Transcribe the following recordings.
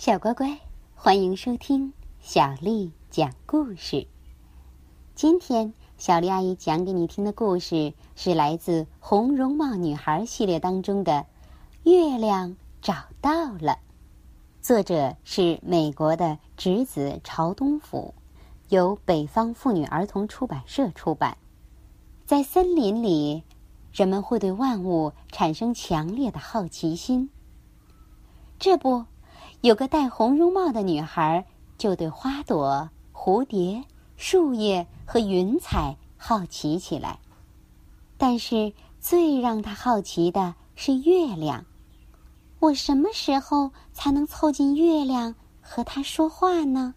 小乖乖，欢迎收听小丽讲故事。今天，小丽阿姨讲给你听的故事是来自《红绒帽女孩》系列当中的《月亮找到了》，作者是美国的直子朝东府，由北方妇女儿童出版社出版。在森林里，人们会对万物产生强烈的好奇心。这不。有个戴红绒帽的女孩，就对花朵、蝴蝶、树叶和云彩好奇起来。但是最让她好奇的是月亮。我什么时候才能凑近月亮和它说话呢？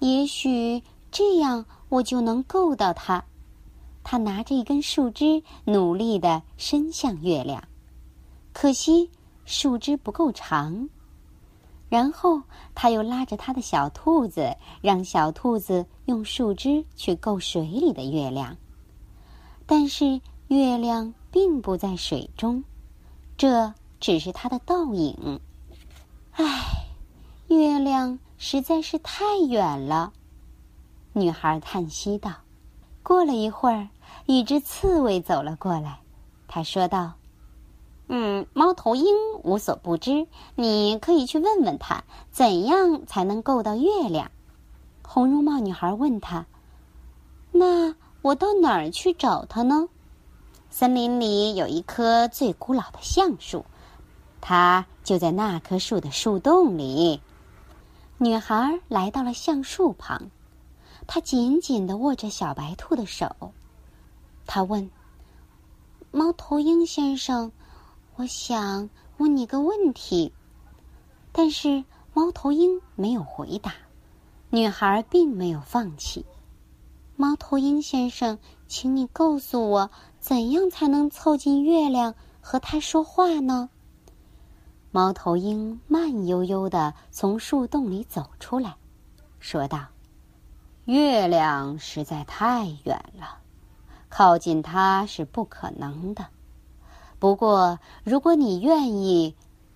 也许这样我就能够到它。他拿着一根树枝，努力的伸向月亮。可惜树枝不够长。然后他又拉着他的小兔子，让小兔子用树枝去够水里的月亮。但是月亮并不在水中，这只是它的倒影。唉，月亮实在是太远了，女孩叹息道。过了一会儿，一只刺猬走了过来，他说道。嗯，猫头鹰无所不知，你可以去问问他，怎样才能够到月亮？红绒帽女孩问他：“那我到哪儿去找他呢？”森林里有一棵最古老的橡树，它就在那棵树的树洞里。女孩来到了橡树旁，她紧紧的握着小白兔的手。她问：“猫头鹰先生。”我想问你个问题，但是猫头鹰没有回答。女孩并没有放弃。猫头鹰先生，请你告诉我，怎样才能凑近月亮和它说话呢？猫头鹰慢悠悠的从树洞里走出来，说道：“月亮实在太远了，靠近它是不可能的。”不过，如果你愿意，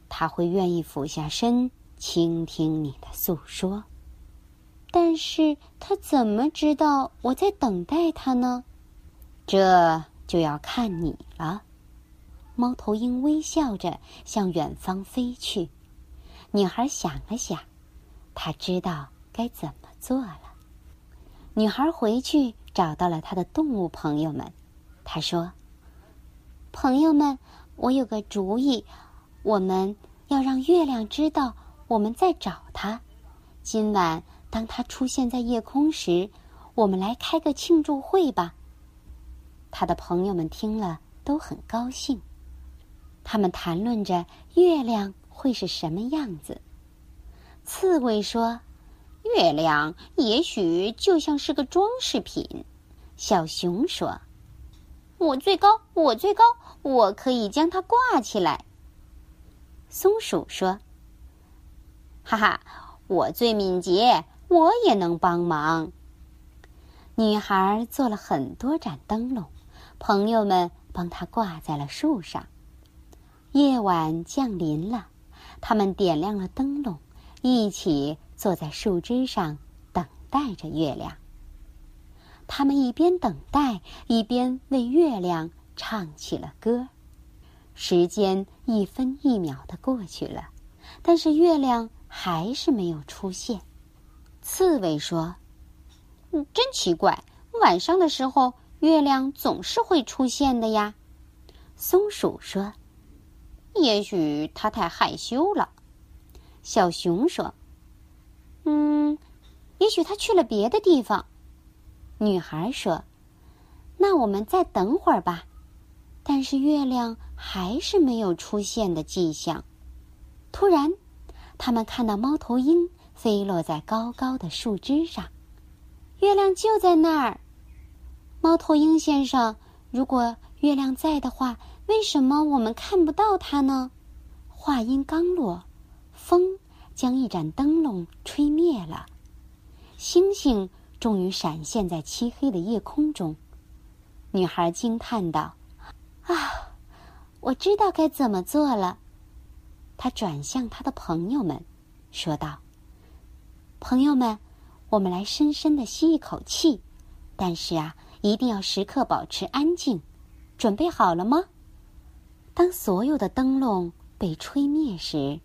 他会愿意俯下身倾听你的诉说。但是他怎么知道我在等待他呢？这就要看你了。猫头鹰微笑着向远方飞去。女孩想了想，她知道该怎么做了。女孩回去找到了她的动物朋友们，她说。朋友们，我有个主意，我们要让月亮知道我们在找它。今晚当它出现在夜空时，我们来开个庆祝会吧。他的朋友们听了都很高兴，他们谈论着月亮会是什么样子。刺猬说：“月亮也许就像是个装饰品。”小熊说。我最高，我最高，我可以将它挂起来。松鼠说：“哈哈，我最敏捷，我也能帮忙。”女孩做了很多盏灯笼，朋友们帮她挂在了树上。夜晚降临了，他们点亮了灯笼，一起坐在树枝上等待着月亮。他们一边等待，一边为月亮唱起了歌。时间一分一秒的过去了，但是月亮还是没有出现。刺猬说：“嗯，真奇怪，晚上的时候月亮总是会出现的呀。”松鼠说：“也许它太害羞了。”小熊说：“嗯，也许它去了别的地方。”女孩说：“那我们再等会儿吧。”但是月亮还是没有出现的迹象。突然，他们看到猫头鹰飞落在高高的树枝上。月亮就在那儿。猫头鹰先生，如果月亮在的话，为什么我们看不到它呢？话音刚落，风将一盏灯笼吹灭了。星星。终于闪现在漆黑的夜空中，女孩惊叹道：“啊，我知道该怎么做了。”她转向她的朋友们：“说道：“朋友们，我们来深深的吸一口气，但是啊，一定要时刻保持安静。准备好了吗？”当所有的灯笼被吹灭时，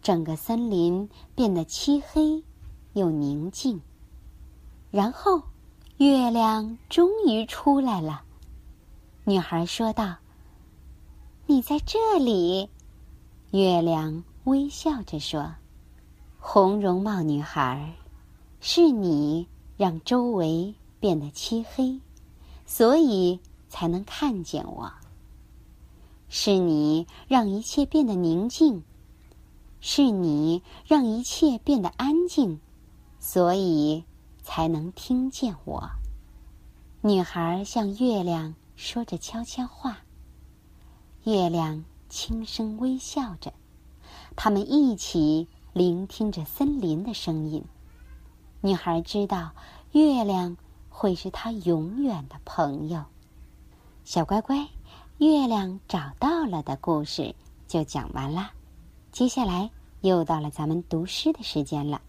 整个森林变得漆黑又宁静。然后，月亮终于出来了。女孩说道：“你在这里。”月亮微笑着说：“红绒帽女孩，是你让周围变得漆黑，所以才能看见我。”是你让一切变得宁静，是你让一切变得安静，所以才能听见我。女孩向月亮说着悄悄话。月亮轻声微笑着，他们一起聆听着森林的声音。女孩知道，月亮会是她永远的朋友。小乖乖。月亮找到了的故事就讲完啦，接下来又到了咱们读诗的时间了。